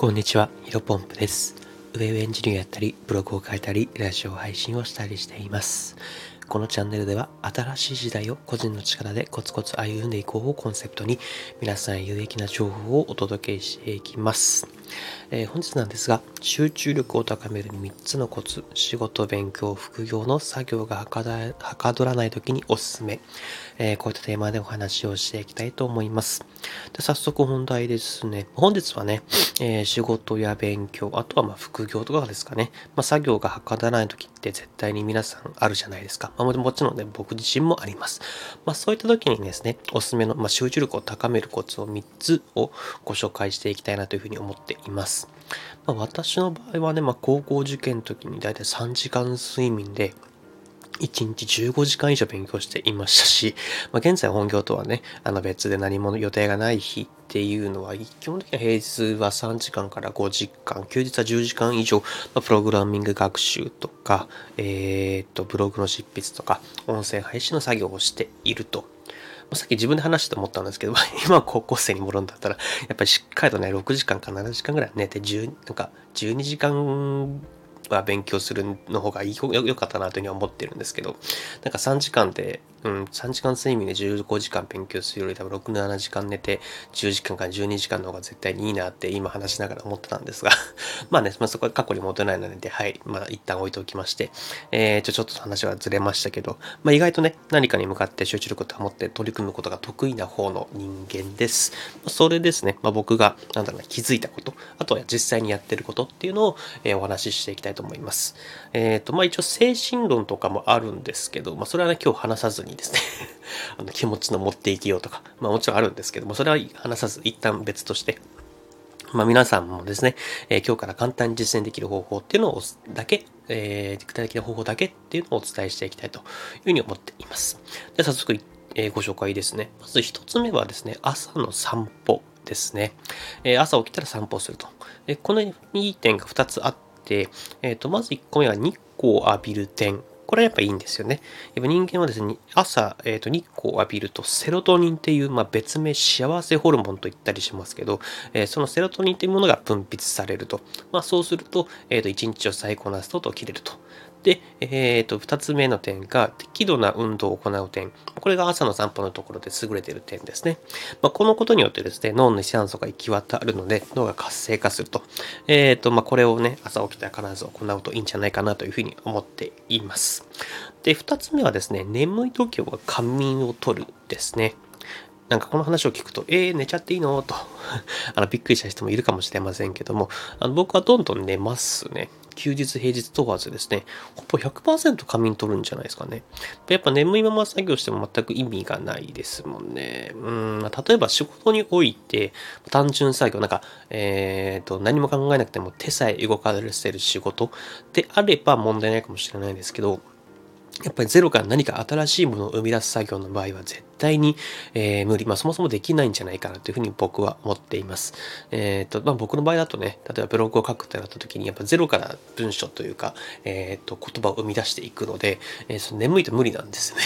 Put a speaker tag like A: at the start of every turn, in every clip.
A: こんにちは、ヒロポンプです。ウェブエンジニアやったり、ブログを書いたり、ラジオ配信をしたりしています。このチャンネルでは、新しい時代を個人の力でコツコツ歩んでいこうをコンセプトに、皆さんへ有益な情報をお届けしていきます。えー本日なんですが、集中力を高める3つのコツ、仕事、勉強、副業の作業がはかだはかどらない時におすすめ、えーこういったテーマでお話をしていきたいと思います。で早速本題ですね。本日はね、えー仕事や勉強、あとはま副業とかですかね。まあ、作業がはかどらない時って絶対に皆さんあるじゃないですか。まあ、もちろんね、僕自身もあります。まあ、そういった時にですね、おすすめの、まあ、集中力を高めるコツを3つをご紹介していきたいなというふうに思っています。まあ、私の場合はね、まあ、高校受験の時に大体3時間睡眠で、1日15時間以上勉強していましたし、まあ、現在本業とはね、あの別で何も予定がない日っていうのは、基本的には平日は3時間から5時間、休日は10時間以上、まあ、プログラミング学習とか、えーっと、ブログの執筆とか、音声配信の作業をしていると。さっき自分で話して思ったんですけど、今高校生に戻るんだったら、やっぱりしっかりとね、6時間か7時間ぐらい寝て、10なんか12時間は勉強するの方がいいよかったなというふうに思ってるんですけど、なんか3時間で、うん、3時間睡眠で15時間勉強するより多分6、7時間寝て10時間から12時間の方が絶対にいいなって今話しながら思ってたんですが、まあね、まあ、そこは過去に戻れないので、はい、まあ一旦置いておきまして、えー、ちょちょっと話はずれましたけど、まあ意外とね、何かに向かって集中力を保って取り組むことが得意な方の人間です。まあそれですね、まあ僕が、なんだろうな、気づいたこと、あとは実際にやってることっていうのを、えーお話ししていきたいと思います。えっ、と、まあ一応精神論とかもあるんですけど、まあそれはね、今日話さずににですね、あの気持ちの持っていきようとか、まあもちろんあるんですけども、それは話さず一旦別として、まあ、皆さんもですね、えー今日から簡単に実践できる方法っていうのをだけ、えー具体的な方法だけっていうのをお伝えしていきたいというふうに思っています。で早速、えーご紹介ですね。まず一つ目はですね、朝の散歩ですね。え朝起きたら散歩すると。でこのいい点が2つあって、えーと、まず1個目は日光を浴びる点。これはやっぱいいんですよね。やっぱ人間はですね、朝、えーと日光を浴びるとセロトニンっていう、まあ、別名幸せホルモンと言ったりしますけど、えーそのセロトニンというものが分泌されると。まあ、そうすると、えーと1日を最高なストと切れると。で、えー、と2つ目の点が適度な運動を行う点。これが朝の散歩のところで優れている点ですね。まあ、このことによってですね、脳に酸素が行き渡るので、脳が活性化すると。えーとまあ、これをね、朝起きたら必ず行うといいんじゃないかなというふうに思っています。で、2つ目はですね、眠い時は仮眠を取るですね。なんかこの話を聞くと、えー、寝ちゃっていいの？と あの、びっくりした人もいるかもしれませんけども、あの僕はどんどん寝ますね。休日、平日問わずですね、ほぼ100%仮眠取るんじゃないですかね。やっぱ眠いまま作業しても全く意味がないですもんね。うん、例えば仕事において、単純作業、なんか、えーと、何も考えなくても手さえ動かせる仕事であれば問題ないかもしれないですけど、やっぱりゼロから何か新しいものを生み出す作業の場合は絶対に、えー無理。まあそもそもできないんじゃないかなというふうに僕は思っています。えっ、と、まあ僕の場合だとね、例えばブログを書くってなった時にやっぱゼロから文章というか、えっ、と言葉を生み出していくので、えその眠いと無理なんですね。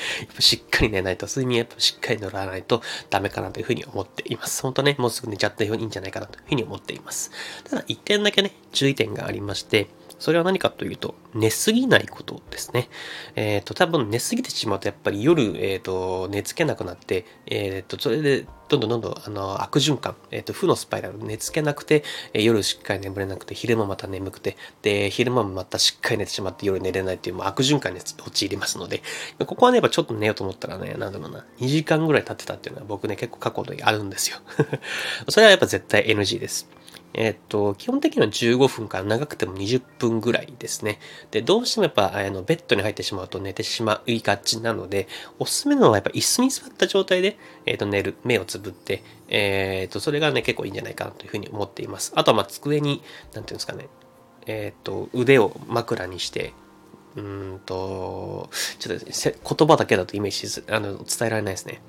A: やっぱしっかり寝ないと、睡眠やっぱしっかり乗らないとダメかなというふうに思っています。本当ね、もうすぐ寝ちゃったようにいいんじゃないかなというふうに思っています。ただ一点だけね、注意点がありまして、それは何かというと、寝すぎないことですね。えっ、と、多分寝すぎてしまうと、やっぱり夜、えっ、と、寝つけなくなって、えっ、と、それで、どんどんどんどん、あの、悪循環、えっ、と、負のスパイラル、寝つけなくて、えー夜しっかり眠れなくて、昼間また眠くて、で、昼間もまたしっかり寝てしまって、夜寝れないっていう、もう悪循環に陥りますので、ここはね、やっぱちょっと寝ようと思ったらね、なんだろうな、2時間ぐらい経ってたっていうのは僕ね、結構過去であるんですよ。それはやっぱ絶対 NG です。えっと、基本的には15分から長くても20分ぐらいですね。で、どうしてもやっぱ、あの、ベッドに入ってしまうと寝てしまいがちなので、おすすめなのはやっぱ椅子に座った状態で、えっと、寝る、目をつぶって、えっと、それがね、結構いいんじゃないかなというふうに思っています。あとは、ま、机に、なんていうんですかね、えっと、腕を枕にして、うんと、ちょっと言葉だけだとイメージあの伝えられないですね。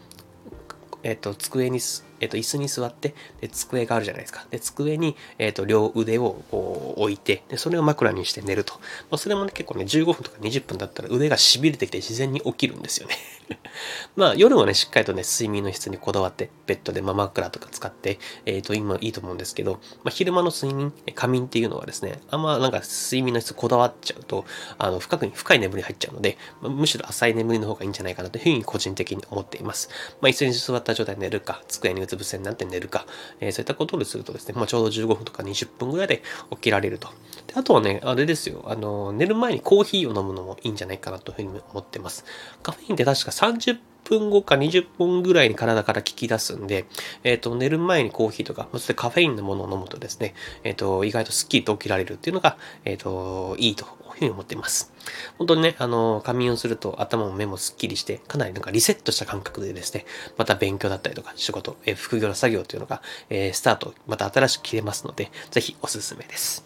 A: えっと、机にすえっ、と、椅子に座って、で、机があるじゃないですか。で、机に、えっ、と、両腕をこう置いて、で、それを枕にして寝ると。まあ、それもね、結構ね、15分とか20分だったら腕が痺れてきて自然に起きるんですよね まあ、夜はね、しっかりとね、睡眠の質にこだわって、ベッドでまあ枕とか使って、えっ、と、今いいと思うんですけど、まあ、昼間の睡眠、仮眠っていうのはですね、あんまなんか睡眠の質こだわっちゃうと、あの、深くに深い眠り入っちゃうので、まあ、むしろ浅い眠りの方がいいんじゃないかなというふうに個人的に思っています。まあ、椅子に座った状態で寝るか、机につ伏せになって寝るか、えー、そういったことをするとですね、まあ、ちょうど15分とか20分ぐらいで起きられると。であとはね、あれですよ、あの、寝る前にコーヒーを飲むのもいいんじゃないかなというふうに思ってます。カフェインって確か30分後か20分ぐらいに体から効き出すんで、えっ、ー、と、寝る前にコーヒーとか、そしてカフェインのものを飲むとですね、えっ、ー、と、意外とスッキリと起きられるっていうのが、えっ、ー、と、いいというふうに思っています。本当にね、あの、仮眠をすると頭も目もスッキリして、かなりなんかリセットした感覚でですね、また勉強だったりとか、仕事、え副業の作業というのが、えスタート、また新しく切れますので、ぜひおすすめです。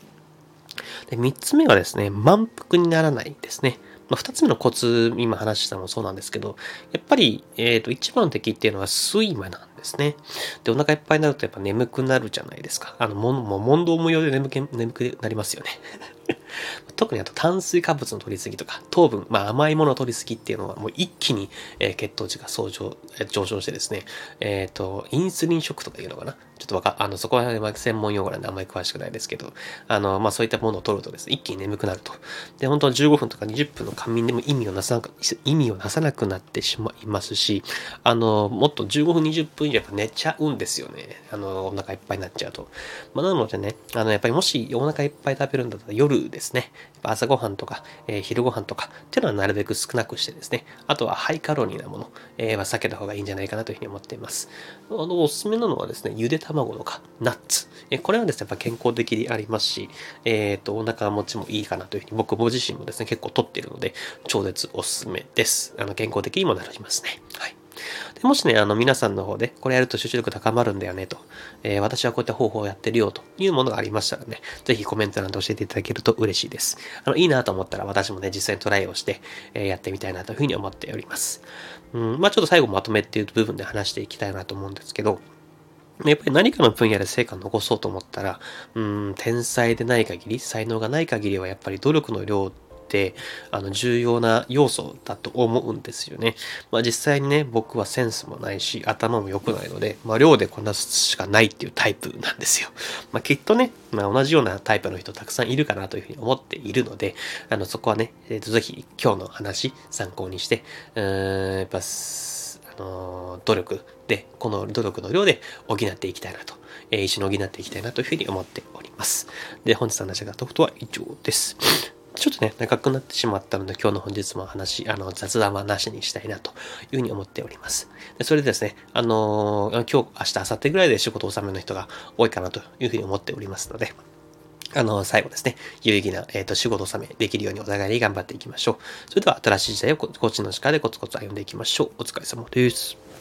A: で、三つ目がですね、満腹にならないですね。まあ、二つ目のコツ、今話したのもそうなんですけど、やっぱり、えっ、ー、と、一番の敵っていうのは睡魔なんですね。で、お腹いっぱいになるとやっぱ眠くなるじゃないですか。あの、もも問答無用で眠く眠くなりますよね。特にあと炭水化物の取りすぎとか、糖分、まあ甘いものの取りすぎっていうのはもう一気に、えー、血糖値が上昇上昇してですね、えっ、ー、と、インスリンショックとかいうのかなちょっとわか、あの、そこは専門用語なんであんまり詳しくないですけど、あの、まあそういったものを取るとですね、一気に眠くなると。で、本当は15分とか20分の仮眠でも意味をなさなく、意味をなさなくなってしまいますし、あの、もっと15分20分以上やっぱ寝ちゃうんですよね。あの、お腹いっぱいになっちゃうと。まあなのでね、あの、やっぱりもしお腹いっぱい食べるんだったら夜ですね、朝ごはんとか、えー、昼ごはんとかっていうのはなるべく少なくしてですね、あとはハイカロリーなもの、えー、は避けた方がいいんじゃないかなというふうに思っています。あの、おすすめなのはですね、ゆで卵とか、ナッツ。えー、これはですね、やっぱ健康的でありますし、えっ、と、お腹持ちもいいかなというふうに僕も自身もですね、結構とっているので、超絶おすすめです。あの、健康的にもなりますね。はい。でもしね、あの皆さんの方で、これやると集中力高まるんだよねと、えー、私はこういった方法をやってるよというものがありましたらね、ぜひコメント欄で教えていただけると嬉しいです。あの、いいなと思ったら私もね、実際にトライをして、えー、やってみたいなというふうに思っております。うん、まあちょっと最後まとめっていう部分で話していきたいなと思うんですけど、やっぱり何かの分野で成果を残そうと思ったら、うん、天才でない限り、才能がない限りはやっぱり努力の量ってあの重要な要素だと思うんですよね。まあ実際にね、僕はセンスもないし頭も良くないので、まあ量でこなすしかないっていうタイプなんですよ。まあきっとね、まあ同じようなタイプの人たくさんいるかなというふうに思っているので、あのそこはね、えー、とぜひ今日の話参考にして、うーん、やっぱ、あの努力で、この努力の量で補っていきたいなと、えー、一緒に補っていきたいなというふうに思っております。で、本日の話がとことは以上です。ちょっとね、長くなってしまったので、今日の本日も話、あの、雑談はなしにしたいなというふうに思っております。でそれでですね、あのー、今日、明日、明後日ぐらいで仕事納めの人が多いかなというふうに思っておりますので、あの、最後ですね、有意義な、えっ、ー、と、仕事納めできるようにお互いに頑張っていきましょう。それでは、新しい時代をコーチの力でコツコツ歩んでいきましょう。お疲れ様です。